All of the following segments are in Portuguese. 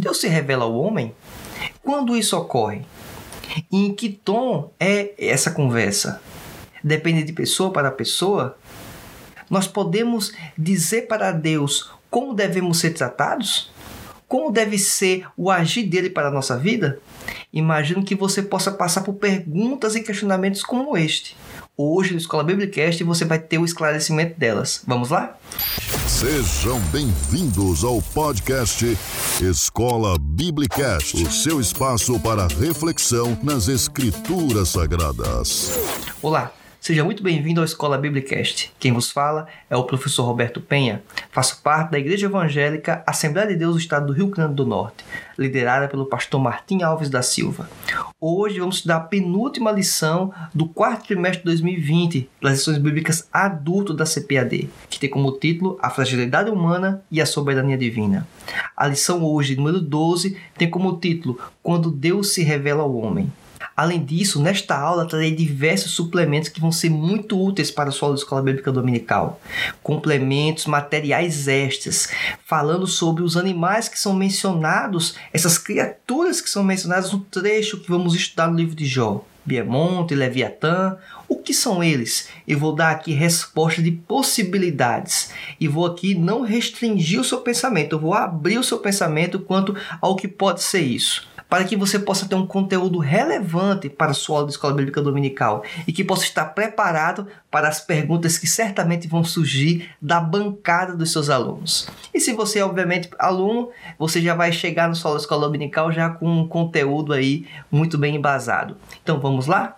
Deus se revela ao homem? Quando isso ocorre? E em que tom é essa conversa? Depende de pessoa para pessoa? Nós podemos dizer para Deus como devemos ser tratados? Como deve ser o agir dele para a nossa vida? Imagino que você possa passar por perguntas e questionamentos como este. Hoje no Escola Biblicast você vai ter o esclarecimento delas. Vamos lá? Sejam bem-vindos ao podcast Escola Biblicast, o seu espaço para reflexão nas Escrituras Sagradas. Olá, Seja muito bem-vindo ao Escola Biblicast. Quem vos fala é o professor Roberto Penha. Faço parte da Igreja Evangélica Assembleia de Deus do Estado do Rio Grande do Norte, liderada pelo pastor Martim Alves da Silva. Hoje vamos estudar a penúltima lição do quarto trimestre de 2020 das lições bíblicas adulto da CPAD, que tem como título A Fragilidade Humana e a Soberania Divina. A lição hoje, número 12, tem como título Quando Deus se revela ao homem. Além disso, nesta aula trarei diversos suplementos que vão ser muito úteis para a sua escola bíblica dominical. Complementos, materiais extras, falando sobre os animais que são mencionados, essas criaturas que são mencionadas no trecho que vamos estudar no livro de Jó. Biemonte, Leviatã, o que são eles? Eu vou dar aqui resposta de possibilidades e vou aqui não restringir o seu pensamento, eu vou abrir o seu pensamento quanto ao que pode ser isso para que você possa ter um conteúdo relevante para a sua aula de escola bíblica dominical e que possa estar preparado para as perguntas que certamente vão surgir da bancada dos seus alunos. E se você é obviamente aluno, você já vai chegar no sua aula de escola dominical já com um conteúdo aí muito bem embasado. Então vamos lá?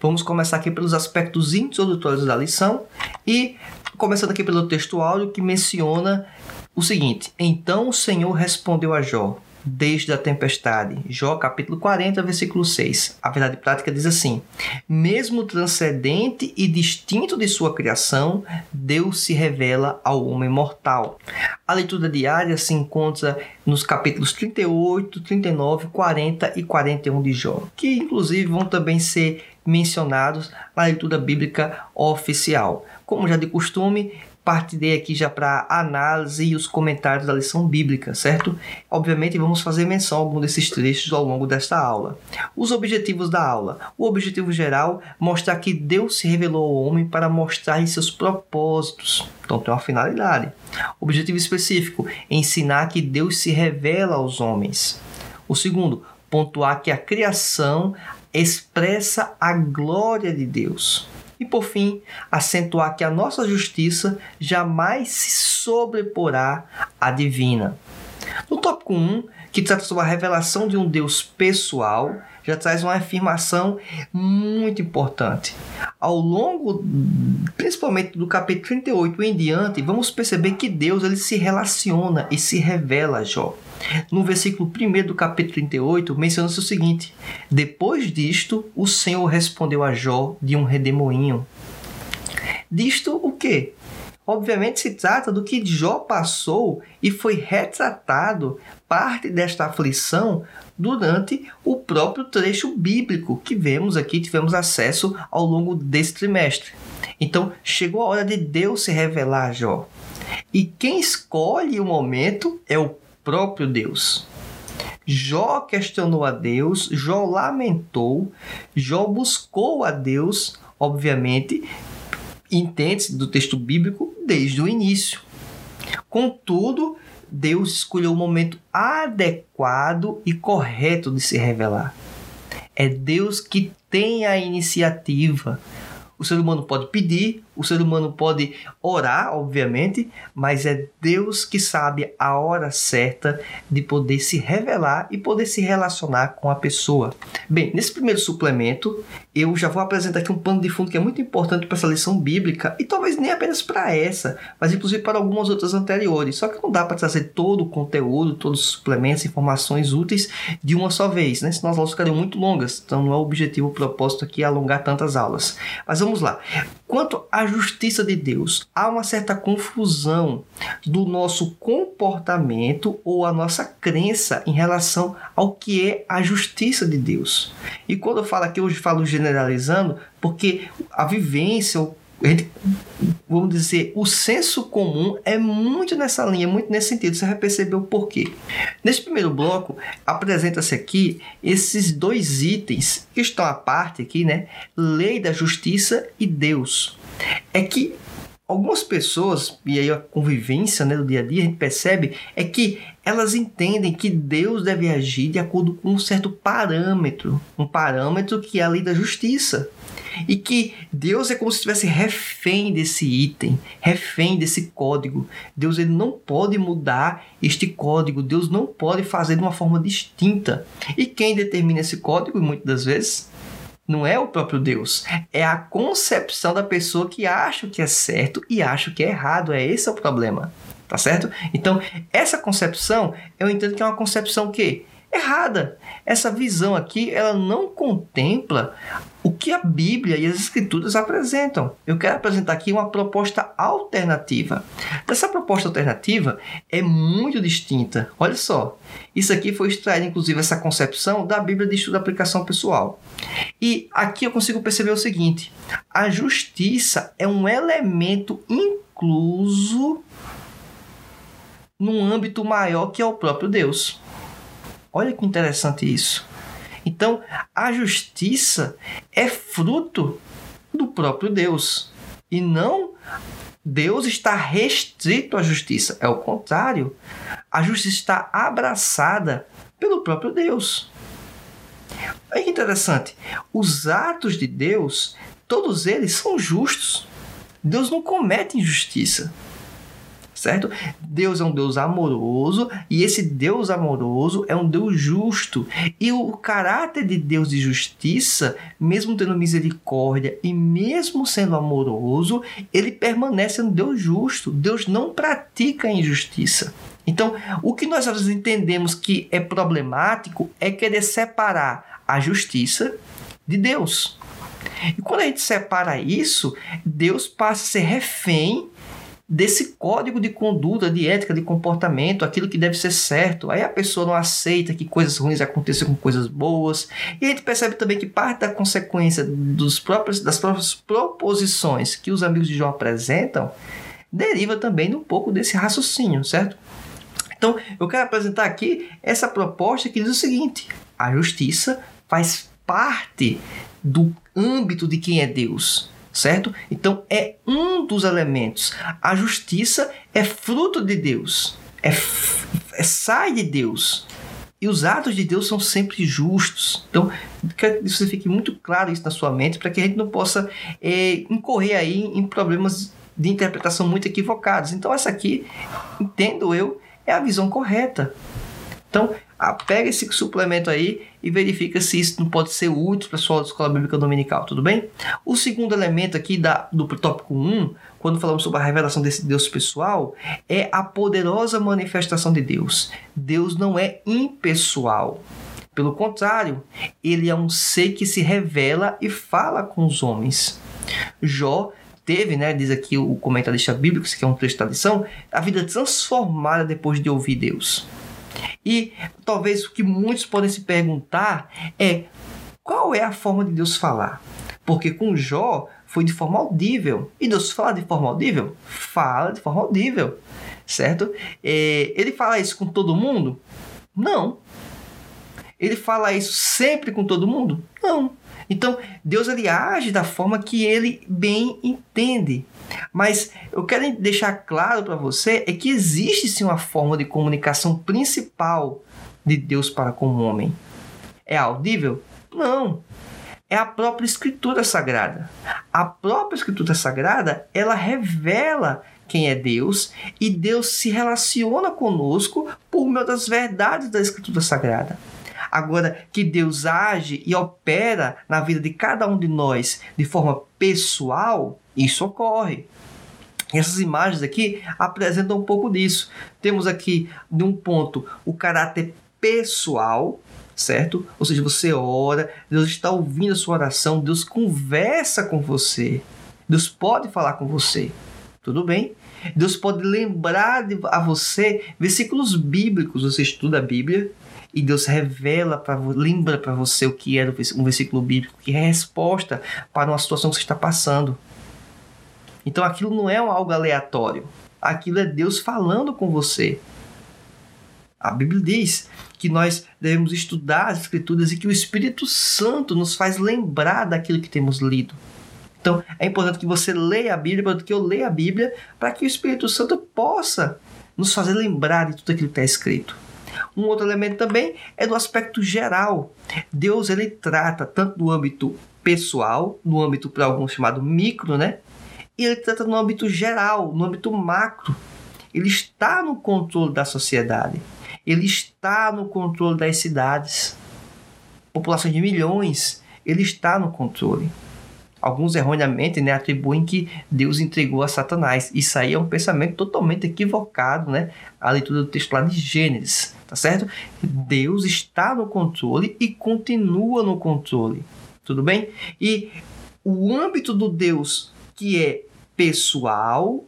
Vamos começar aqui pelos aspectos introdutórios da lição e começando aqui pelo texto áudio que menciona o seguinte: Então o Senhor respondeu a Jó: desde a tempestade. Jó capítulo 40, versículo 6. A verdade prática diz assim: Mesmo transcendente e distinto de sua criação, Deus se revela ao homem mortal. A leitura diária se encontra nos capítulos 38, 39, 40 e 41 de Jó, que inclusive vão também ser mencionados na leitura bíblica oficial. Como já de costume, partirei aqui já para análise e os comentários da lição bíblica, certo? Obviamente vamos fazer menção a algum desses trechos ao longo desta aula. Os objetivos da aula. O objetivo geral mostrar que Deus se revelou ao homem para mostrar seus propósitos. Então tem uma finalidade. Objetivo específico: ensinar que Deus se revela aos homens. O segundo, pontuar que a criação expressa a glória de Deus. E por fim, acentuar que a nossa justiça jamais se sobreporá à divina. No tópico 1, que trata sobre a revelação de um Deus pessoal, já traz uma afirmação muito importante. Ao longo, principalmente do capítulo 38 em diante, vamos perceber que Deus ele se relaciona e se revela a Jó. No versículo 1 do capítulo 38, menciona-se o seguinte: Depois disto, o Senhor respondeu a Jó de um redemoinho. Disto o quê? Obviamente se trata do que Jó passou e foi retratado parte desta aflição durante o próprio trecho bíblico que vemos aqui, tivemos acesso ao longo desse trimestre. Então, chegou a hora de Deus se revelar a Jó. E quem escolhe o momento é o próprio Deus. Jó questionou a Deus, Jó lamentou, Jó buscou a Deus, obviamente, entende do texto bíblico desde o início. Contudo, Deus escolheu o momento adequado e correto de se revelar. É Deus que tem a iniciativa. O ser humano pode pedir, o ser humano pode orar, obviamente, mas é Deus que sabe a hora certa de poder se revelar e poder se relacionar com a pessoa. Bem, nesse primeiro suplemento, eu já vou apresentar aqui um pano de fundo que é muito importante para essa lição bíblica e talvez nem apenas para essa, mas inclusive para algumas outras anteriores. Só que não dá para trazer todo o conteúdo, todos os suplementos, informações úteis de uma só vez, né? Senão as aulas ficariam muito longas. Então não é o objetivo, o propósito aqui alongar tantas aulas. Mas vamos lá. Quanto à justiça de Deus, há uma certa confusão do nosso comportamento ou a nossa crença em relação ao que é a justiça de Deus. E quando eu falo aqui, hoje falo generalizando, porque a vivência, a vamos dizer, o senso comum é muito nessa linha, muito nesse sentido. Você vai perceber o porquê. Nesse primeiro bloco, apresenta-se aqui esses dois itens que estão à parte aqui, né? Lei da justiça e Deus. É que algumas pessoas, e aí a convivência né, do dia a dia, a gente percebe, é que elas entendem que Deus deve agir de acordo com um certo parâmetro, um parâmetro que é a lei da justiça. E que Deus é como se estivesse refém desse item, refém desse código. Deus ele não pode mudar este código, Deus não pode fazer de uma forma distinta. E quem determina esse código, muitas das vezes, não é o próprio Deus, é a concepção da pessoa que acha que é certo e acha que é errado. É esse é o problema, tá certo? Então, essa concepção, eu entendo que é uma concepção que errada. Essa visão aqui, ela não contempla o que a Bíblia e as Escrituras apresentam. Eu quero apresentar aqui uma proposta alternativa. Essa proposta alternativa é muito distinta. Olha só, isso aqui foi extraído, inclusive, essa concepção da Bíblia de Estudo da Aplicação Pessoal. E aqui eu consigo perceber o seguinte: a justiça é um elemento incluso num âmbito maior que é o próprio Deus. Olha que interessante isso. Então, a justiça é fruto do próprio Deus e não Deus está restrito à justiça. É o contrário. A justiça está abraçada pelo próprio Deus. É interessante. Os atos de Deus, todos eles são justos. Deus não comete injustiça certo? Deus é um Deus amoroso e esse Deus amoroso é um Deus justo. E o caráter de Deus de justiça, mesmo tendo misericórdia e mesmo sendo amoroso, ele permanece um Deus justo. Deus não pratica injustiça. Então, o que nós entendemos que é problemático é querer separar a justiça de Deus. E quando a gente separa isso, Deus passa a ser refém desse código de conduta, de ética, de comportamento, aquilo que deve ser certo. Aí a pessoa não aceita que coisas ruins aconteçam com coisas boas. E a gente percebe também que parte da consequência dos próprios, das próprias proposições que os amigos de João apresentam deriva também um pouco desse raciocínio, certo? Então, eu quero apresentar aqui essa proposta que diz o seguinte: a justiça faz parte do âmbito de quem é Deus certo? Então é um dos elementos. A justiça é fruto de Deus, é, é sai de Deus. E os atos de Deus são sempre justos. Então, quero que você fique muito claro isso na sua mente para que a gente não possa é, incorrer aí em problemas de interpretação muito equivocados. Então, essa aqui, entendo eu, é a visão correta. Então, pega esse suplemento aí e verifica se isso não pode ser útil para a sua escola bíblica dominical, tudo bem? O segundo elemento aqui da, do tópico 1, quando falamos sobre a revelação desse Deus pessoal, é a poderosa manifestação de Deus. Deus não é impessoal. Pelo contrário, ele é um ser que se revela e fala com os homens. Jó teve, né, diz aqui o comentarista bíblico, que é um trecho da lição, a vida transformada depois de ouvir Deus. E talvez o que muitos podem se perguntar é qual é a forma de Deus falar? Porque com Jó foi de forma audível. E Deus fala de forma audível? Fala de forma audível, certo? É, ele fala isso com todo mundo? Não. Ele fala isso sempre com todo mundo? Não. Então, Deus ele age da forma que ele bem entende. Mas eu quero deixar claro para você é que existe sim uma forma de comunicação principal de Deus para com o homem. É audível? Não. É a própria escritura sagrada. A própria escritura sagrada, ela revela quem é Deus e Deus se relaciona conosco por meio das verdades da escritura sagrada. Agora, que Deus age e opera na vida de cada um de nós de forma pessoal, isso ocorre. Essas imagens aqui apresentam um pouco disso. Temos aqui, de um ponto, o caráter pessoal, certo? Ou seja, você ora, Deus está ouvindo a sua oração, Deus conversa com você, Deus pode falar com você, tudo bem? Deus pode lembrar a você versículos bíblicos, você estuda a Bíblia, e Deus revela para lembra para você o que era um versículo bíblico, que é resposta para uma situação que você está passando. Então aquilo não é algo aleatório. Aquilo é Deus falando com você. A Bíblia diz que nós devemos estudar as Escrituras e que o Espírito Santo nos faz lembrar daquilo que temos lido. Então, é importante que você leia a Bíblia, é importante que eu leia a Bíblia, para que o Espírito Santo possa nos fazer lembrar de tudo aquilo que está escrito. Um outro elemento também é do aspecto geral. Deus ele trata tanto no âmbito pessoal, no âmbito para alguns chamado micro, né? E ele trata no âmbito geral, no âmbito macro. Ele está no controle da sociedade. Ele está no controle das cidades. População de milhões, ele está no controle. Alguns erroneamente né, atribuem que Deus entregou a Satanás. Isso aí é um pensamento totalmente equivocado, né? A leitura do texto lá de Gênesis, tá certo? Deus está no controle e continua no controle. Tudo bem? E o âmbito do Deus que é pessoal,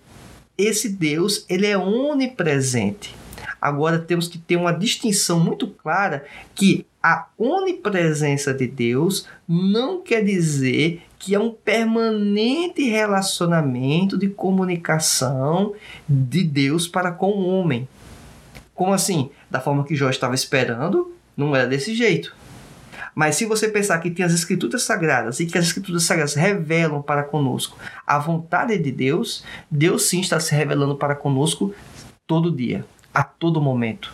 esse Deus ele é onipresente. Agora temos que ter uma distinção muito clara que a onipresença de Deus não quer dizer que é um permanente relacionamento de comunicação de Deus para com o homem. Como assim? Da forma que Jó estava esperando, não era desse jeito. Mas se você pensar que tem as escrituras sagradas e que as escrituras sagradas revelam para conosco a vontade de Deus, Deus sim está se revelando para conosco todo dia, a todo momento,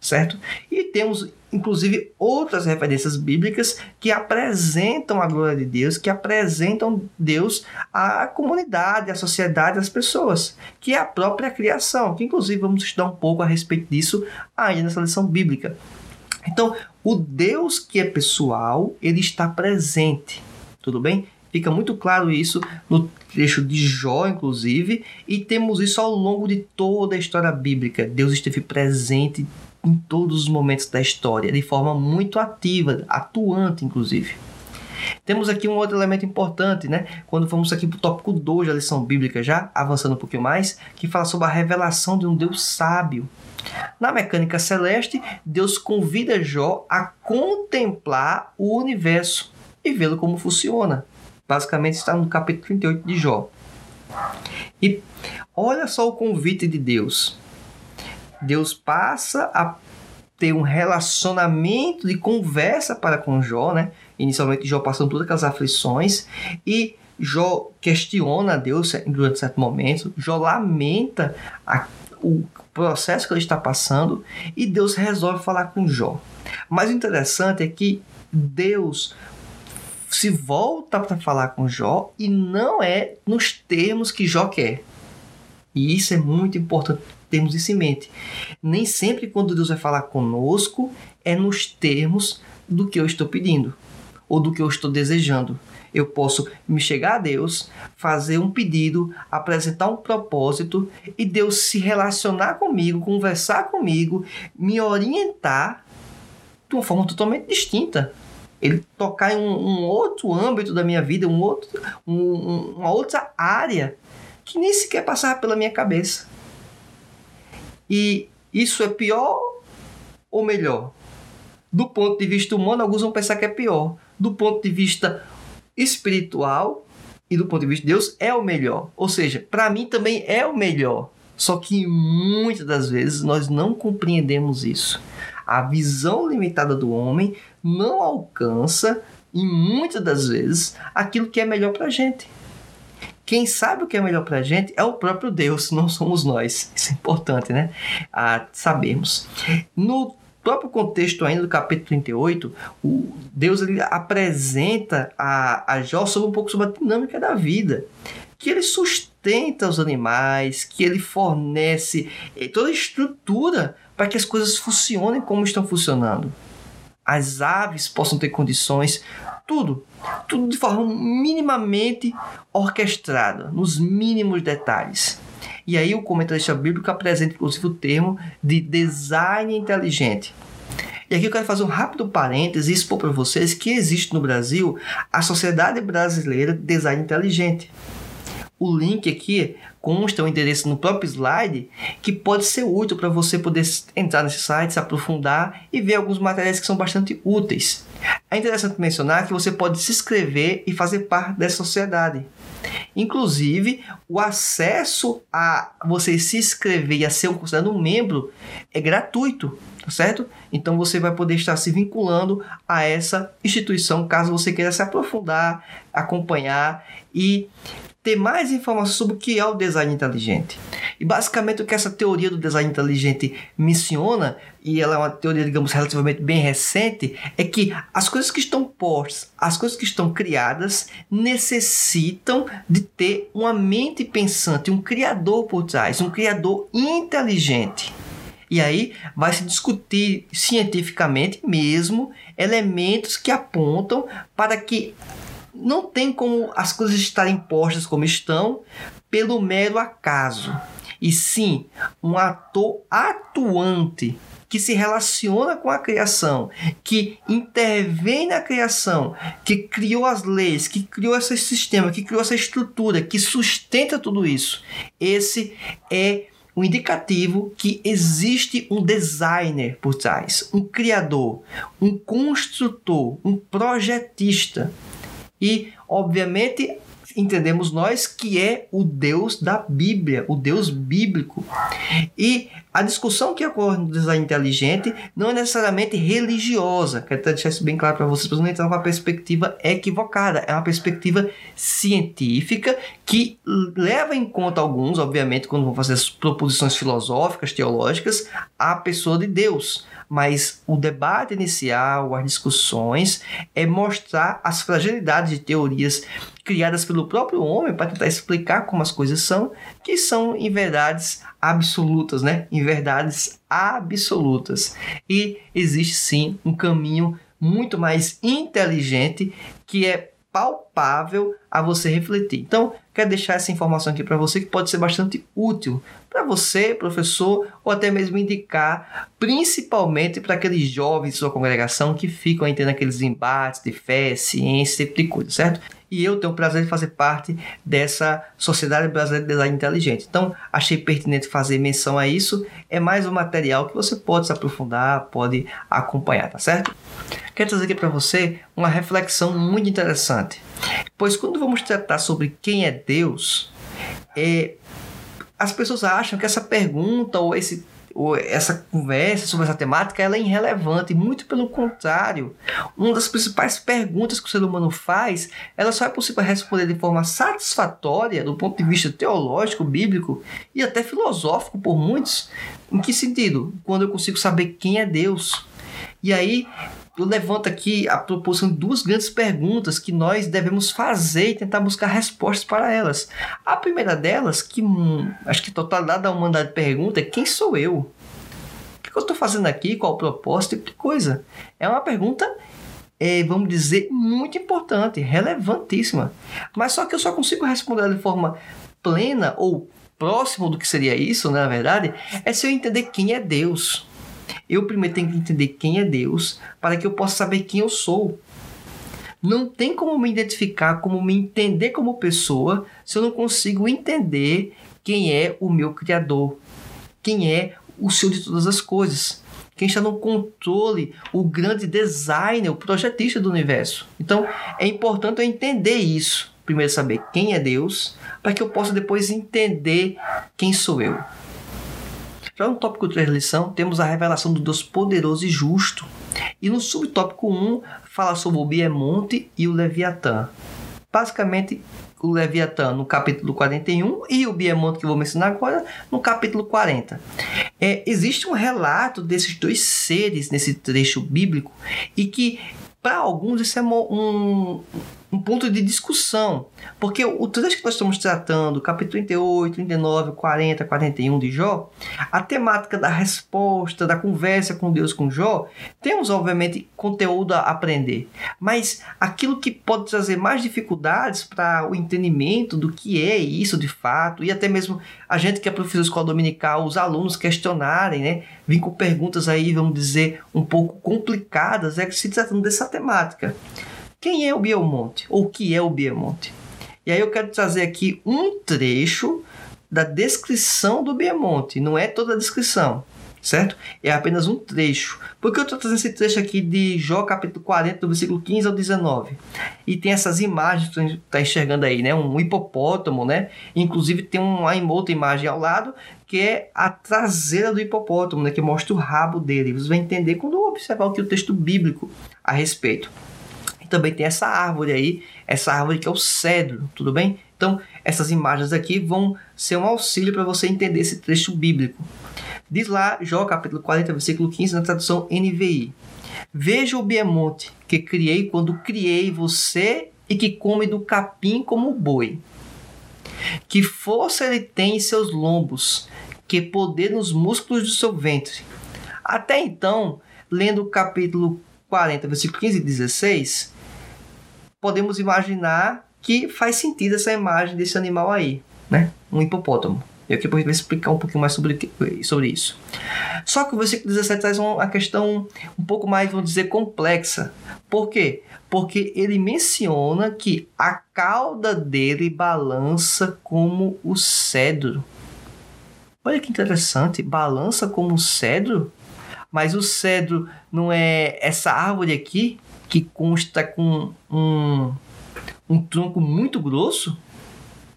certo? E temos inclusive outras referências bíblicas que apresentam a glória de Deus, que apresentam Deus à comunidade, à sociedade, às pessoas, que é a própria criação, que inclusive vamos estudar um pouco a respeito disso ainda nessa lição bíblica. Então, o Deus que é pessoal, ele está presente. Tudo bem? Fica muito claro isso no trecho de Jó, inclusive, e temos isso ao longo de toda a história bíblica. Deus esteve presente em todos os momentos da história, de forma muito ativa, atuante, inclusive. Temos aqui um outro elemento importante, né? Quando vamos aqui para o tópico 2 da lição bíblica, já avançando um pouquinho mais, que fala sobre a revelação de um Deus sábio. Na mecânica celeste, Deus convida Jó a contemplar o universo e vê-lo como funciona. Basicamente está no capítulo 38 de Jó. E olha só o convite de Deus. Deus passa a ter um relacionamento de conversa para com Jó, né? Inicialmente Jó passando todas aquelas aflições e Jó questiona Deus durante certo momento, Jó lamenta a, o processo que ele está passando e Deus resolve falar com Jó. Mas o interessante é que Deus se volta para falar com Jó e não é nos termos que Jó quer. E isso é muito importante termos isso em mente. Nem sempre quando Deus vai falar conosco é nos termos do que eu estou pedindo ou do que eu estou desejando eu posso me chegar a Deus, fazer um pedido, apresentar um propósito e Deus se relacionar comigo, conversar comigo, me orientar de uma forma totalmente distinta. Ele tocar em um, um outro âmbito da minha vida, um outro, um, uma outra área que nem sequer passava pela minha cabeça. E isso é pior ou melhor? Do ponto de vista humano, alguns vão pensar que é pior. Do ponto de vista espiritual e do ponto de vista de Deus é o melhor. Ou seja, para mim também é o melhor. Só que muitas das vezes nós não compreendemos isso. A visão limitada do homem não alcança, e muitas das vezes, aquilo que é melhor para a gente. Quem sabe o que é melhor para a gente é o próprio Deus, não somos nós. Isso é importante, né? Sabemos. No próprio contexto ainda do capítulo 38, o Deus ele apresenta a, a Jó sobre um pouco sobre a dinâmica da vida. Que ele sustenta os animais, que ele fornece eh, toda a estrutura para que as coisas funcionem como estão funcionando. As aves possam ter condições, tudo, tudo de forma minimamente orquestrada, nos mínimos detalhes. E aí o comentarista bíblico apresenta inclusive o termo de design inteligente. E aqui eu quero fazer um rápido parêntese e expor para vocês que existe no Brasil a Sociedade Brasileira de Design Inteligente. O link aqui consta o endereço no próprio slide, que pode ser útil para você poder entrar nesse site, se aprofundar e ver alguns materiais que são bastante úteis. É interessante mencionar que você pode se inscrever e fazer parte dessa sociedade. Inclusive, o acesso a você se inscrever e a ser considerado um membro é gratuito, tá certo? Então você vai poder estar se vinculando a essa instituição caso você queira se aprofundar, acompanhar e ter mais informações sobre o que é o design inteligente. E basicamente o que essa teoria do design inteligente menciona, e ela é uma teoria, digamos, relativamente bem recente, é que as coisas que estão postas, as coisas que estão criadas, necessitam de ter uma mente pensante, um criador por trás, um criador inteligente. E aí vai se discutir cientificamente mesmo elementos que apontam para que não tem como as coisas estarem postas como estão pelo mero acaso. E sim, um ator atuante que se relaciona com a criação, que intervém na criação, que criou as leis, que criou esse sistema, que criou essa estrutura, que sustenta tudo isso. Esse é o indicativo que existe um designer por trás, um criador, um construtor, um projetista e, obviamente, entendemos nós que é o Deus da Bíblia, o Deus bíblico. E a discussão que ocorre no design inteligente não é necessariamente religiosa. Quero deixar isso bem claro para vocês, para não entrar numa perspectiva equivocada. É uma perspectiva científica que leva em conta alguns, obviamente, quando vão fazer as proposições filosóficas, teológicas, a pessoa de Deus mas o debate inicial, as discussões, é mostrar as fragilidades de teorias criadas pelo próprio homem para tentar explicar como as coisas são, que são em verdades absolutas, né? Em verdades absolutas. E existe sim um caminho muito mais inteligente que é palpável a você refletir. Então, quero deixar essa informação aqui para você que pode ser bastante útil para você, professor, ou até mesmo indicar, principalmente para aqueles jovens de sua congregação que ficam aí tendo aqueles embates de fé, ciência, esse tipo de coisa, certo? E eu tenho o prazer de fazer parte dessa Sociedade Brasileira de Design Inteligente. Então, achei pertinente fazer menção a isso. É mais um material que você pode se aprofundar, pode acompanhar, tá certo? Quero trazer aqui para você uma reflexão muito interessante. Pois quando vamos tratar sobre quem é Deus, é, as pessoas acham que essa pergunta ou esse ou essa conversa sobre essa temática ela é irrelevante, muito pelo contrário. Uma das principais perguntas que o ser humano faz, ela só é possível responder de forma satisfatória do ponto de vista teológico, bíblico e até filosófico por muitos. Em que sentido? Quando eu consigo saber quem é Deus. E aí eu levanto aqui a proposição de duas grandes perguntas que nós devemos fazer e tentar buscar respostas para elas. A primeira delas, que hum, acho que a totalidade da humanidade pergunta, é quem sou eu? O que eu estou fazendo aqui? Qual o propósito? De coisa. É uma pergunta, é, vamos dizer, muito importante, relevantíssima. Mas só que eu só consigo responder de forma plena ou próximo do que seria isso, né, na verdade, é se eu entender quem é Deus. Eu primeiro tenho que entender quem é Deus para que eu possa saber quem eu sou. Não tem como me identificar, como me entender como pessoa, se eu não consigo entender quem é o meu Criador, quem é o Senhor de todas as coisas, quem está no controle, o grande designer, o projetista do universo. Então é importante eu entender isso. Primeiro, saber quem é Deus, para que eu possa depois entender quem sou eu. Já no tópico 3 da lição, temos a revelação do Deus poderoso e justo. E no subtópico 1, fala sobre o Biemonte e o Leviatã. Basicamente, o Leviatã no capítulo 41 e o Biemonte que eu vou mencionar agora no capítulo 40. É, existe um relato desses dois seres nesse trecho bíblico e que para alguns isso é um, um ponto de discussão, porque o trecho que nós estamos tratando, capítulo 38, 39, 40, 41 de Jó, a temática da resposta, da conversa com Deus com Jó, temos obviamente conteúdo a aprender, mas aquilo que pode trazer mais dificuldades para o entendimento do que é isso de fato, e até mesmo a gente que é professor de escola dominical, os alunos questionarem, né, vir com perguntas aí, vamos dizer, um pouco complicadas, é que se tratando dessa temática. Quem é o Biomonte? Ou o que é o Biomonte? E aí eu quero trazer aqui um trecho da descrição do Biemonte, não é toda a descrição certo? É apenas um trecho. Por que eu estou trazendo esse trecho aqui de Jó, capítulo 40, do versículo 15 ao 19? E tem essas imagens que você está enxergando aí, né? Um hipopótamo, né? Inclusive tem uma outra imagem ao lado, que é a traseira do hipopótamo, né? Que mostra o rabo dele. Você vai entender quando observar o que o texto bíblico a respeito. Também tem essa árvore aí, essa árvore que é o cedro, tudo bem? Então, essas imagens aqui vão ser um auxílio para você entender esse trecho bíblico. Diz lá, Jó capítulo 40, versículo 15, na tradução NVI. Veja o biemonte que criei quando criei você e que come do capim como boi. Que força ele tem em seus lombos, que poder nos músculos do seu ventre. Até então, lendo o capítulo 40, versículo 15 e 16, podemos imaginar que faz sentido essa imagem desse animal aí, né? Um hipopótamo. E aqui depois vai explicar um pouquinho mais sobre, sobre isso. Só que o versículo 17 traz uma questão um pouco mais, vamos dizer, complexa. Por quê? Porque ele menciona que a cauda dele balança como o cedro. Olha que interessante, balança como o cedro? Mas o cedro não é essa árvore aqui que consta com um, um tronco muito grosso?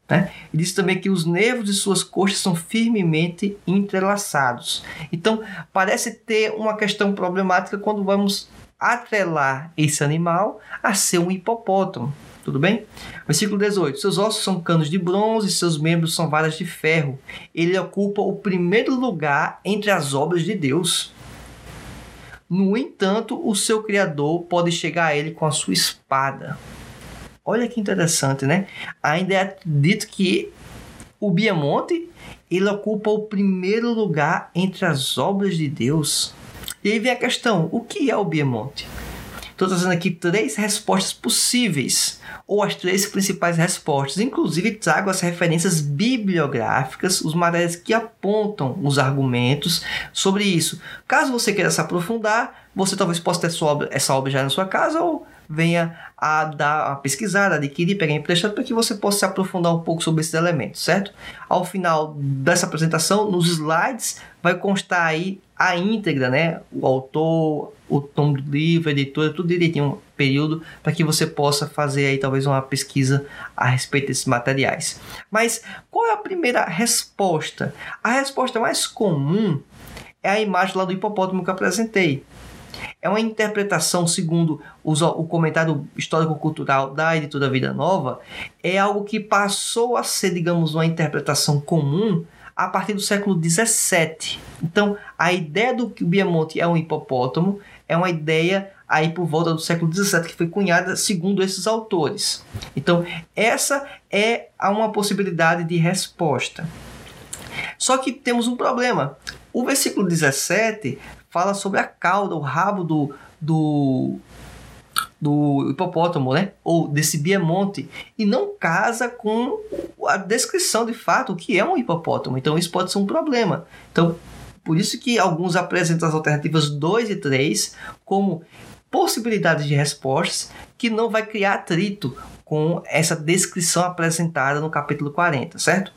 Né? E diz também que os nervos de suas coxas são firmemente entrelaçados. Então, parece ter uma questão problemática quando vamos atrelar esse animal a ser um hipopótamo. Tudo bem? Versículo 18: Seus ossos são canos de bronze, seus membros são varas de ferro. Ele ocupa o primeiro lugar entre as obras de Deus. No entanto, o seu Criador pode chegar a ele com a sua espada. Olha que interessante, né? Ainda é dito que o Biamonte ele ocupa o primeiro lugar entre as obras de Deus. E aí vem a questão: o que é o Biamonte? Estou trazendo aqui três respostas possíveis, ou as três principais respostas. Inclusive, trago as referências bibliográficas, os materiais que apontam os argumentos sobre isso. Caso você queira se aprofundar, você talvez possa ter obra, essa obra já na sua casa ou venha a dar a pesquisar, adquirir, pegar emprestado para que você possa se aprofundar um pouco sobre esses elementos, certo? Ao final dessa apresentação, nos slides vai constar aí a íntegra, né? O autor, o tom do livro, a editora, tudo direitinho, período, para que você possa fazer aí talvez uma pesquisa a respeito desses materiais. Mas qual é a primeira resposta? A resposta mais comum é a imagem lá do hipopótamo que eu apresentei. É uma interpretação, segundo o comentário histórico-cultural da editora Vida Nova, é algo que passou a ser, digamos, uma interpretação comum a partir do século XVII. Então, a ideia do que o Biamonte é um hipopótamo é uma ideia aí por volta do século XVII que foi cunhada segundo esses autores. Então, essa é uma possibilidade de resposta. Só que temos um problema. O versículo 17 fala sobre a cauda, o rabo do, do, do hipopótamo, né? Ou desse biemonte, e não casa com a descrição de fato o que é um hipopótamo. Então isso pode ser um problema. Então, por isso que alguns apresentam as alternativas 2 e 3 como possibilidades de respostas que não vai criar atrito com essa descrição apresentada no capítulo 40, certo?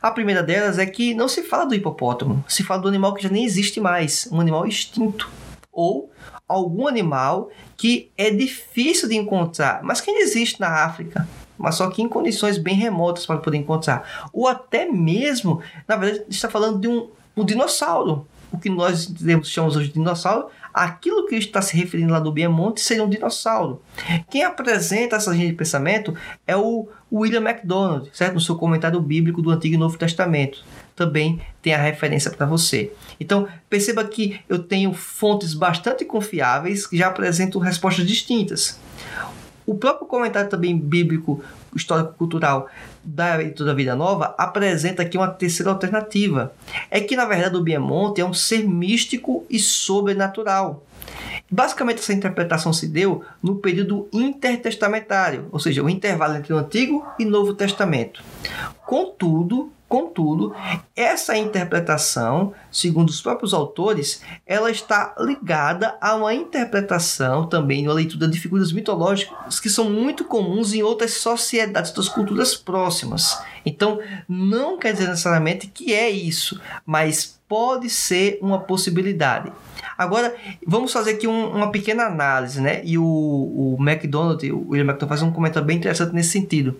A primeira delas é que não se fala do hipopótamo, se fala do animal que já nem existe mais, um animal extinto ou algum animal que é difícil de encontrar, mas que ainda existe na África, mas só que em condições bem remotas para poder encontrar. Ou até mesmo, na verdade, está falando de um, um dinossauro, o que nós chamamos hoje de dinossauro, aquilo que está se referindo lá do Biemonte seria um dinossauro. Quem apresenta essa linha de pensamento é o William MacDonald, certo? No seu comentário bíblico do Antigo e Novo Testamento. Também tem a referência para você. Então, perceba que eu tenho fontes bastante confiáveis que já apresentam respostas distintas. O próprio comentário também bíblico histórico-cultural da editora Vida Nova apresenta aqui uma terceira alternativa. É que, na verdade, o Biemonte é um ser místico e sobrenatural. Basicamente, essa interpretação se deu no período intertestamentário, ou seja, o intervalo entre o Antigo e Novo Testamento. Contudo, Contudo, essa interpretação, segundo os próprios autores, ela está ligada a uma interpretação também, uma leitura de figuras mitológicas que são muito comuns em outras sociedades das culturas próximas. Então, não quer dizer necessariamente que é isso, mas pode ser uma possibilidade. Agora, vamos fazer aqui um, uma pequena análise, né? E o, o McDonald, o William McDonald, faz um comentário bem interessante nesse sentido.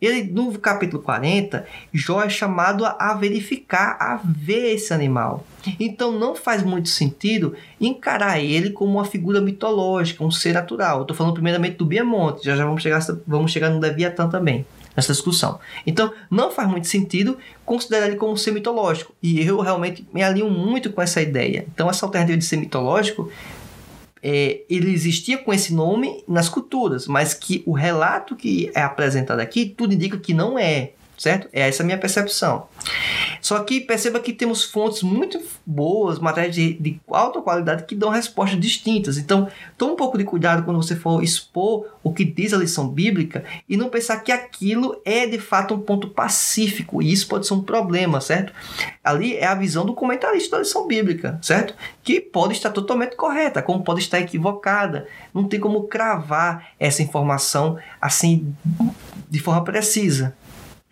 Ele, no capítulo 40, Jó é chamado a, a verificar, a ver esse animal. Então não faz muito sentido encarar ele como uma figura mitológica, um ser natural. Estou falando primeiramente do Biamonte, já já vamos chegar, vamos chegar no Leviatã também nessa discussão. Então, não faz muito sentido considerar ele como ser mitológico. E eu realmente me alinho muito com essa ideia. Então, essa alternativa de ser mitológico, é, ele existia com esse nome nas culturas, mas que o relato que é apresentado aqui, tudo indica que não é certo? É essa a minha percepção. Só que perceba que temos fontes muito boas, matérias de, de alta qualidade que dão respostas distintas. Então, tome um pouco de cuidado quando você for expor o que diz a lição bíblica e não pensar que aquilo é de fato um ponto pacífico e isso pode ser um problema, certo? Ali é a visão do comentarista da lição bíblica, certo? Que pode estar totalmente correta, como pode estar equivocada. Não tem como cravar essa informação assim de forma precisa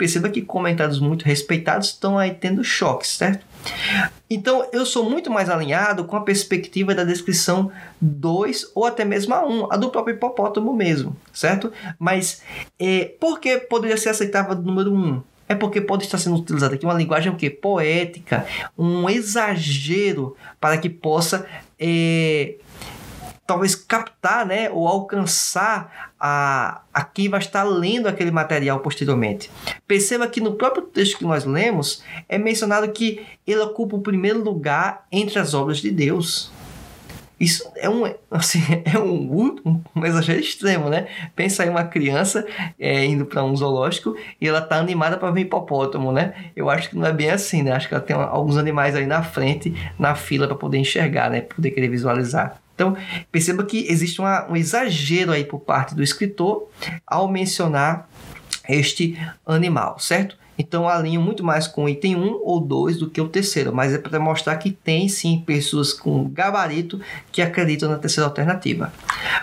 perceba que comentários muito respeitados estão aí tendo choques, certo? Então eu sou muito mais alinhado com a perspectiva da descrição 2 ou até mesmo a 1, um, a do próprio hipopótamo mesmo, certo? Mas é, por que poderia ser aceitável do número 1? Um? É porque pode estar sendo utilizada aqui uma linguagem o quê? poética, um exagero para que possa é, talvez captar né, ou alcançar a, a quem vai estar lendo aquele material posteriormente. Perceba que no próprio texto que nós lemos é mencionado que ele ocupa o primeiro lugar entre as obras de Deus. Isso é um, assim, é um, um, exagero extremo, né? Pensa em uma criança é, indo para um zoológico e ela tá animada para ver hipopótamo, né? Eu acho que não é bem assim, né? Acho que ela tem alguns animais aí na frente, na fila, para poder enxergar, né? Poder querer visualizar. Então, perceba que existe uma, um exagero aí por parte do escritor ao mencionar este animal, certo? Então alinho muito mais com o item 1 ou 2 do que o terceiro, mas é para mostrar que tem sim pessoas com gabarito que acreditam na terceira alternativa.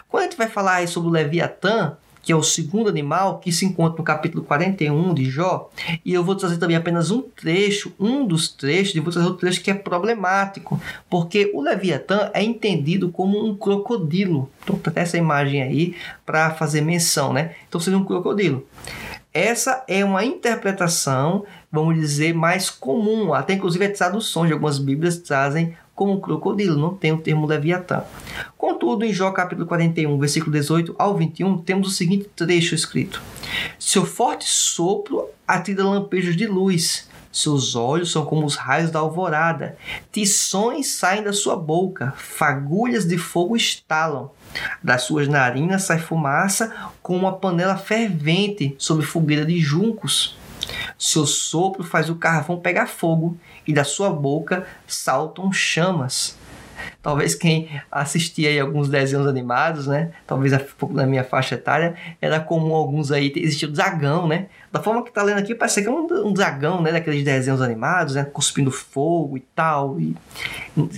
Quando a gente vai falar sobre o Leviatã, que é o segundo animal que se encontra no capítulo 41 de Jó, e eu vou trazer também apenas um trecho, um dos trechos, e vou trazer outro trecho que é problemático, porque o Leviatã é entendido como um crocodilo. Então, até essa imagem aí para fazer menção, né? Então, seria um crocodilo. Essa é uma interpretação, vamos dizer, mais comum. Até inclusive as traduções de algumas Bíblias trazem como um crocodilo, não tem o termo Leviatã. Contudo, em Jó capítulo 41, versículo 18 ao 21, temos o seguinte trecho escrito: Seu forte sopro atira lampejos de luz, seus olhos são como os raios da alvorada, tições saem da sua boca, fagulhas de fogo estalam. Das suas narinas sai fumaça como uma panela fervente sobre fogueira de juncos. Seu sopro faz o carvão pegar fogo e da sua boca saltam chamas. Talvez quem assistia aí alguns desenhos animados, né? Talvez da minha faixa etária, era comum alguns aí existia o dragão, né? Da forma que tá lendo aqui, parece que é um, um dragão, né? Daqueles desenhos animados, né? Cuspindo fogo e tal, e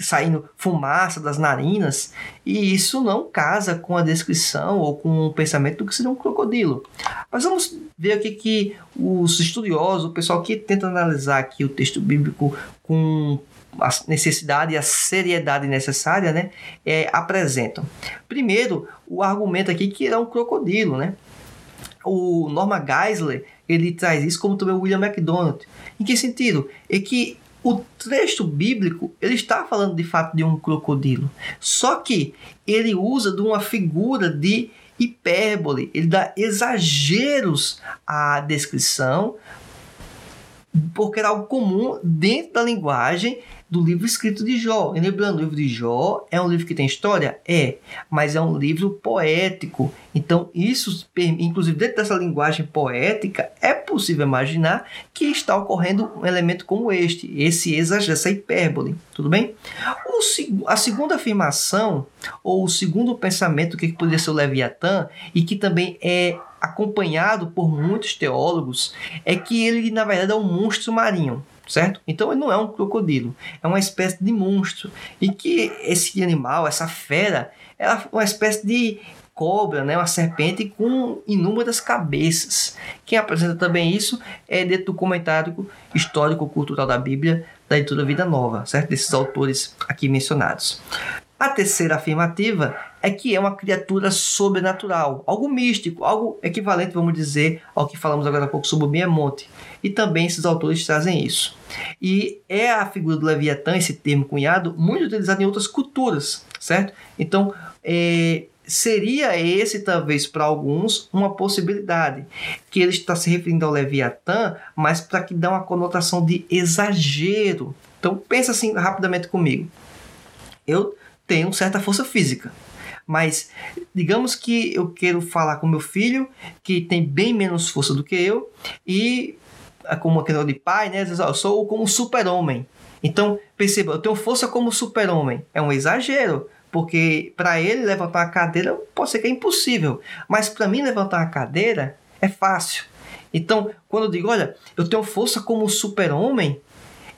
saindo fumaça das narinas. E isso não casa com a descrição ou com o pensamento do que seria um crocodilo. Mas vamos ver aqui que os estudiosos, o pessoal que tenta analisar aqui o texto bíblico com a necessidade e a seriedade necessária, né, é, apresentam. Primeiro, o argumento aqui que é um crocodilo, né? O Norma Geisler, ele traz isso como também o William MacDonald. Em que sentido? É que o trecho bíblico ele está falando de fato de um crocodilo, só que ele usa de uma figura de hipérbole, ele dá exageros à descrição, porque era algo comum dentro da linguagem do livro escrito de Jó. E lembrando, o livro de Jó é um livro que tem história? É, mas é um livro poético. Então, isso, inclusive dentro dessa linguagem poética, é possível imaginar que está ocorrendo um elemento como este, esse exagero, essa hipérbole. Tudo bem? O, a segunda afirmação, ou o segundo pensamento que poderia ser o Leviatã, e que também é acompanhado por muitos teólogos, é que ele, na verdade, é um monstro marinho certo? Então ele não é um crocodilo, é uma espécie de monstro. E que esse animal, essa fera, é uma espécie de cobra, né, uma serpente com inúmeras cabeças. Quem apresenta também isso é dentro do comentário histórico-cultural da Bíblia, da editora Vida Nova, certo? Desses autores aqui mencionados. A terceira afirmativa é que é uma criatura sobrenatural, algo místico, algo equivalente, vamos dizer, ao que falamos agora há pouco sobre o Miamonte. E também esses autores trazem isso. E é a figura do Leviatã, esse termo cunhado, muito utilizado em outras culturas, certo? Então, é, seria esse, talvez, para alguns, uma possibilidade. Que ele está se referindo ao Leviatã, mas para que dá uma conotação de exagero. Então, pensa assim rapidamente comigo. Eu tenho certa força física. Mas digamos que eu quero falar com meu filho, que tem bem menos força do que eu, e é como questão de pai, né? Diz, eu sou como super-homem. Então, perceba, eu tenho força como super-homem. É um exagero, porque para ele levantar uma cadeira pode ser que é impossível, mas para mim levantar uma cadeira é fácil. Então, quando eu digo, olha, eu tenho força como super-homem,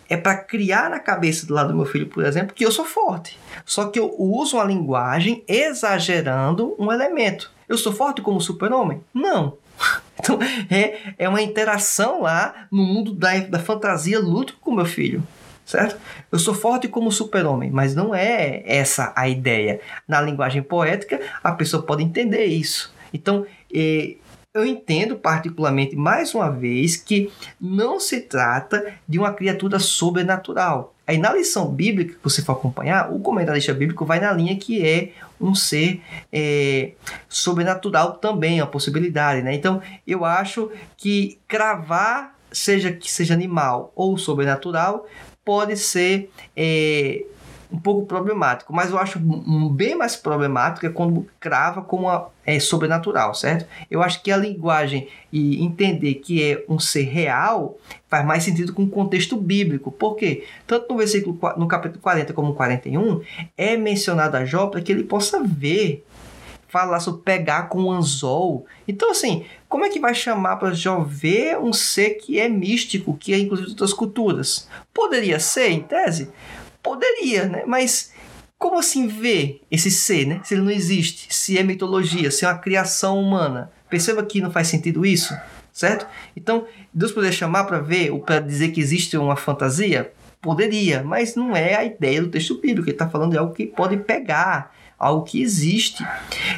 é para criar na cabeça do lado do meu filho, por exemplo, que eu sou forte. Só que eu uso uma linguagem exagerando um elemento. Eu sou forte como super-homem? Não. Então, é, é uma interação lá no mundo da, da fantasia lúdico com meu filho. Certo? Eu sou forte como super-homem, mas não é essa a ideia. Na linguagem poética, a pessoa pode entender isso. Então, eh, eu entendo particularmente, mais uma vez, que não se trata de uma criatura sobrenatural. Aí na lição bíblica que você for acompanhar, o comentarista bíblico vai na linha que é um ser é, sobrenatural também, a possibilidade. Né? Então eu acho que cravar, seja que seja animal ou sobrenatural, pode ser é, um pouco problemático, mas eu acho bem mais problemático é quando crava como uma, é sobrenatural, certo? Eu acho que a linguagem e entender que é um ser real faz mais sentido com o contexto bíblico. Por quê? Tanto no versículo no capítulo 40 como no 41 é mencionado a Jó para que ele possa ver falar sobre pegar com anzol. Então, assim, como é que vai chamar para Jó ver um ser que é místico, que é inclusive de outras culturas? Poderia ser, em tese, Poderia, né? Mas como assim ver esse ser, né? Se ele não existe, se é mitologia, se é uma criação humana. Perceba que não faz sentido isso, certo? Então, Deus poderia chamar para ver ou para dizer que existe uma fantasia? Poderia, mas não é a ideia do texto bíblico. Ele está falando de algo que pode pegar, algo que existe.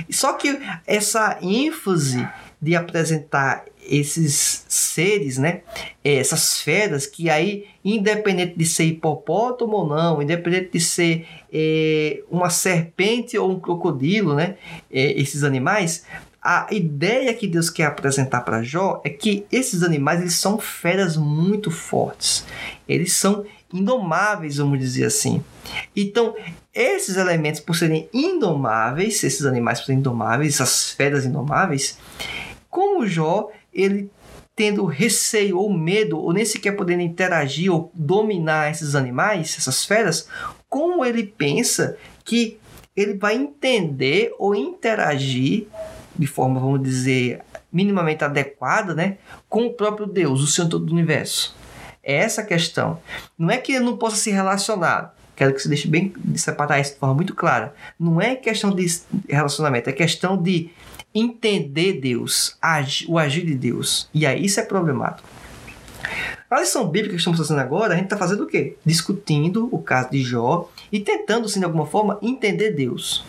Só que essa ênfase de apresentar esses seres, né? É, essas feras que aí, independente de ser hipopótamo ou não, independente de ser é, uma serpente ou um crocodilo, né? É, esses animais, a ideia que Deus quer apresentar para Jó é que esses animais eles são feras muito fortes. Eles são indomáveis, vamos dizer assim. Então, esses elementos, por serem indomáveis, esses animais por serem indomáveis, essas feras indomáveis, como Jó, ele tendo receio ou medo, ou nem sequer podendo interagir ou dominar esses animais, essas feras, como ele pensa que ele vai entender ou interagir de forma, vamos dizer, minimamente adequada, né, com o próprio Deus, o Senhor do universo. É essa a questão. Não é que ele não possa se relacionar. Quero que você deixe bem de separar isso de forma muito clara. Não é questão de relacionamento, é questão de entender Deus, o agir de Deus. E aí isso é problemático. A lição bíblica que estamos fazendo agora, a gente está fazendo o quê? Discutindo o caso de Jó e tentando, assim, de alguma forma, entender Deus.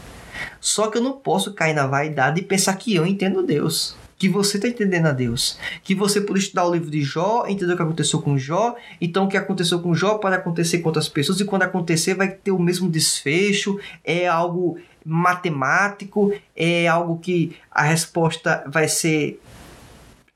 Só que eu não posso cair na vaidade e pensar que eu entendo Deus. Que você está entendendo a Deus. Que você, por estudar o livro de Jó, entendeu o que aconteceu com Jó. Então, o que aconteceu com Jó pode acontecer com outras pessoas. E quando acontecer, vai ter o mesmo desfecho. É algo matemático, é algo que a resposta vai ser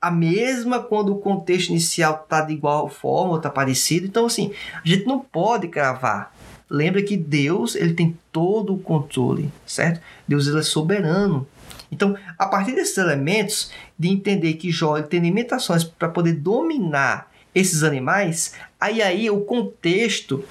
a mesma quando o contexto inicial está de igual forma ou está parecido. Então, assim, a gente não pode cravar. Lembra que Deus ele tem todo o controle, certo? Deus ele é soberano. Então, a partir desses elementos, de entender que Jó tem limitações para poder dominar esses animais, aí aí o contexto,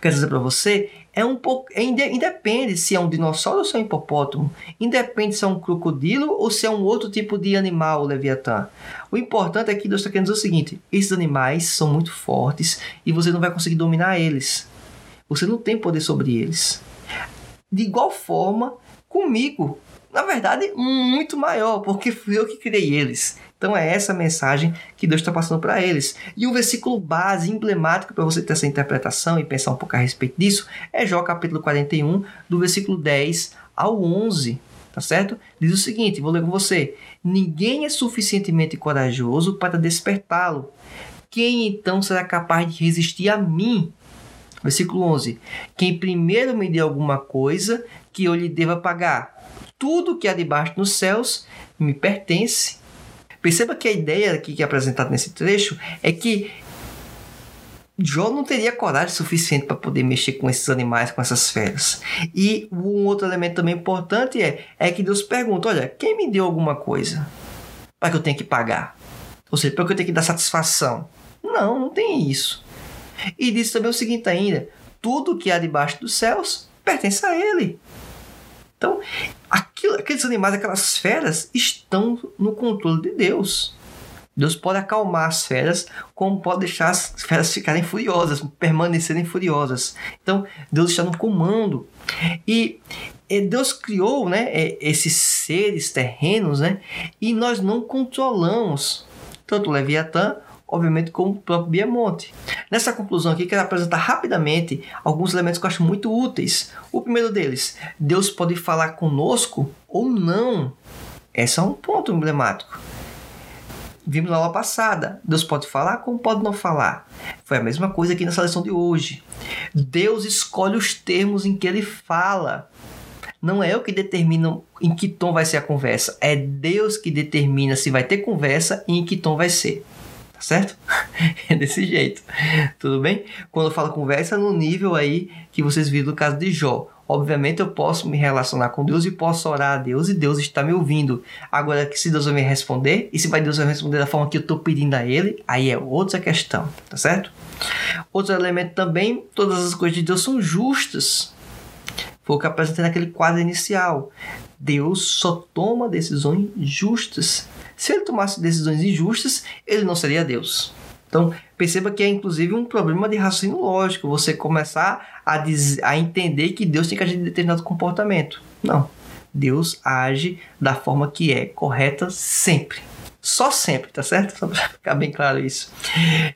quer dizer para você, é um pouco. É, independe se é um dinossauro ou se é um hipopótamo. Independe se é um crocodilo ou se é um outro tipo de animal, o Leviatã. O importante é que Deus está querendo dizer o seguinte: esses animais são muito fortes e você não vai conseguir dominar eles. Você não tem poder sobre eles. De igual forma, comigo, Na verdade, muito maior, porque fui eu que criei eles. Então é essa mensagem que Deus está passando para eles. E o versículo base, emblemático para você ter essa interpretação e pensar um pouco a respeito disso, é Jó capítulo 41, do versículo 10 ao 11. Tá certo? Diz o seguinte, vou ler com você. Ninguém é suficientemente corajoso para despertá-lo. Quem então será capaz de resistir a mim? Versículo 11. Quem primeiro me dê alguma coisa que eu lhe deva pagar. Tudo que há debaixo dos céus me pertence Perceba que a ideia aqui que é apresentada nesse trecho é que Jó não teria coragem suficiente para poder mexer com esses animais, com essas feras. E um outro elemento também importante é, é que Deus pergunta: olha, quem me deu alguma coisa para que eu tenha que pagar? Ou seja, para que eu tenha que dar satisfação? Não, não tem isso. E diz também o seguinte ainda: tudo que há debaixo dos céus pertence a Ele. Então, aquilo, aqueles animais, aquelas feras, estão no controle de Deus. Deus pode acalmar as feras, como pode deixar as feras ficarem furiosas, permanecerem furiosas. Então, Deus está no comando. E Deus criou né, esses seres terrenos né, e nós não controlamos tanto o Leviatã obviamente, como o próprio Biamonte. Nessa conclusão aqui, quero apresentar rapidamente alguns elementos que eu acho muito úteis. O primeiro deles, Deus pode falar conosco ou não. Esse é um ponto emblemático. Vimos na aula passada, Deus pode falar como pode não falar. Foi a mesma coisa aqui nessa lição de hoje. Deus escolhe os termos em que ele fala. Não é eu que determino em que tom vai ser a conversa, é Deus que determina se vai ter conversa e em que tom vai ser certo? é desse jeito, tudo bem? Quando eu falo conversa, no nível aí que vocês viram no caso de Jó. Obviamente eu posso me relacionar com Deus e posso orar a Deus e Deus está me ouvindo. Agora, se Deus vai me responder e se vai Deus vai responder da forma que eu estou pedindo a Ele, aí é outra questão, tá certo? Outro elemento também, todas as coisas de Deus são justas. Foi o que apresentei naquele quadro inicial. Deus só toma decisões justas. Se ele tomasse decisões injustas, ele não seria Deus. Então, perceba que é inclusive um problema de raciocínio lógico você começar a, dizer, a entender que Deus tem que agir de determinado comportamento. Não. Deus age da forma que é correta sempre. Só sempre, tá certo? Só para ficar bem claro isso.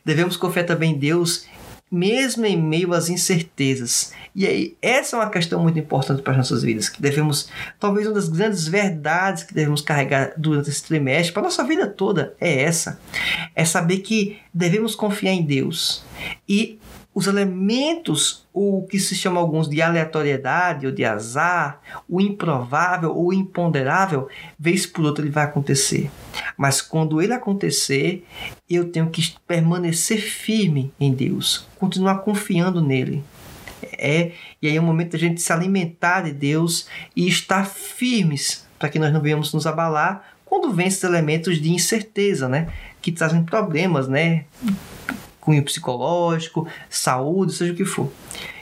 Devemos confiar também em Deus mesmo em meio às incertezas. E aí, essa é uma questão muito importante para as nossas vidas, que devemos, talvez uma das grandes verdades que devemos carregar durante esse trimestre, para a nossa vida toda, é essa. É saber que devemos confiar em Deus. E os elementos, o que se chama alguns de aleatoriedade ou de azar, o improvável ou imponderável, vez por outra ele vai acontecer. Mas quando ele acontecer, eu tenho que permanecer firme em Deus, continuar confiando nele. É, e aí é o momento da gente se alimentar de Deus e estar firmes para que nós não venhamos nos abalar quando vem esses elementos de incerteza, né? Que trazem problemas, né? cunho psicológico, saúde, seja o que for.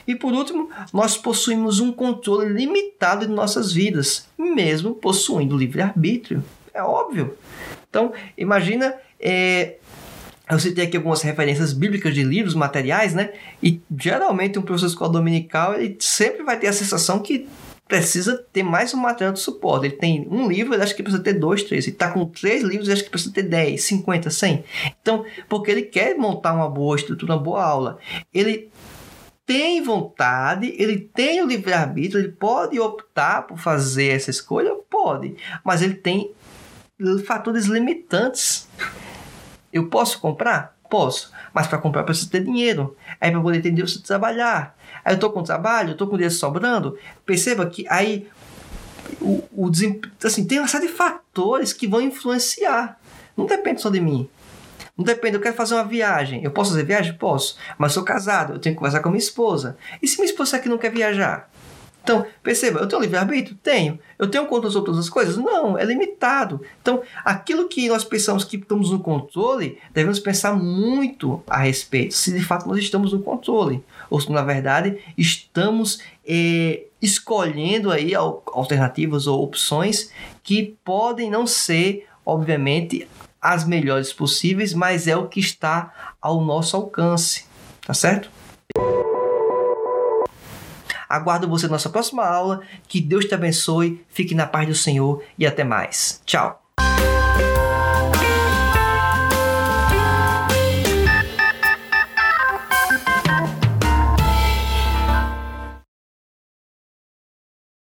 E por último, nós possuímos um controle limitado de nossas vidas, mesmo possuindo livre-arbítrio. É óbvio. Então, imagina. É, eu citei aqui algumas referências bíblicas de livros, materiais, né? E geralmente um professor de escola dominical ele sempre vai ter a sensação que precisa ter mais um material de suporte. Ele tem um livro, ele acha que precisa ter dois, três. Ele está com três livros, ele acha que precisa ter 10, 50, 100. Então, porque ele quer montar uma boa estrutura, uma boa aula. Ele tem vontade, ele tem o livre-arbítrio, ele pode optar por fazer essa escolha? Pode. Mas ele tem fatores limitantes. Eu posso comprar? Posso. Mas para comprar preciso ter dinheiro. Aí para poder ter dinheiro, preciso trabalhar. Aí eu estou com trabalho, eu estou com dinheiro sobrando. Perceba que aí o, o assim, tem uma série de fatores que vão influenciar. Não depende só de mim. Não depende, eu quero fazer uma viagem. Eu posso fazer viagem? Posso. Mas sou casado, eu tenho que conversar com minha esposa. E se minha esposa aqui não quer viajar? Então, perceba, eu tenho livre-arbítrio? Tenho. Eu tenho todas as coisas? Não, é limitado. Então, aquilo que nós pensamos que estamos no controle, devemos pensar muito a respeito, se de fato nós estamos no controle. Ou se, na verdade, estamos eh, escolhendo aí alternativas ou opções que podem não ser, obviamente, as melhores possíveis, mas é o que está ao nosso alcance. Tá certo? Aguardo você na nossa próxima aula. Que Deus te abençoe, fique na paz do Senhor e até mais. Tchau!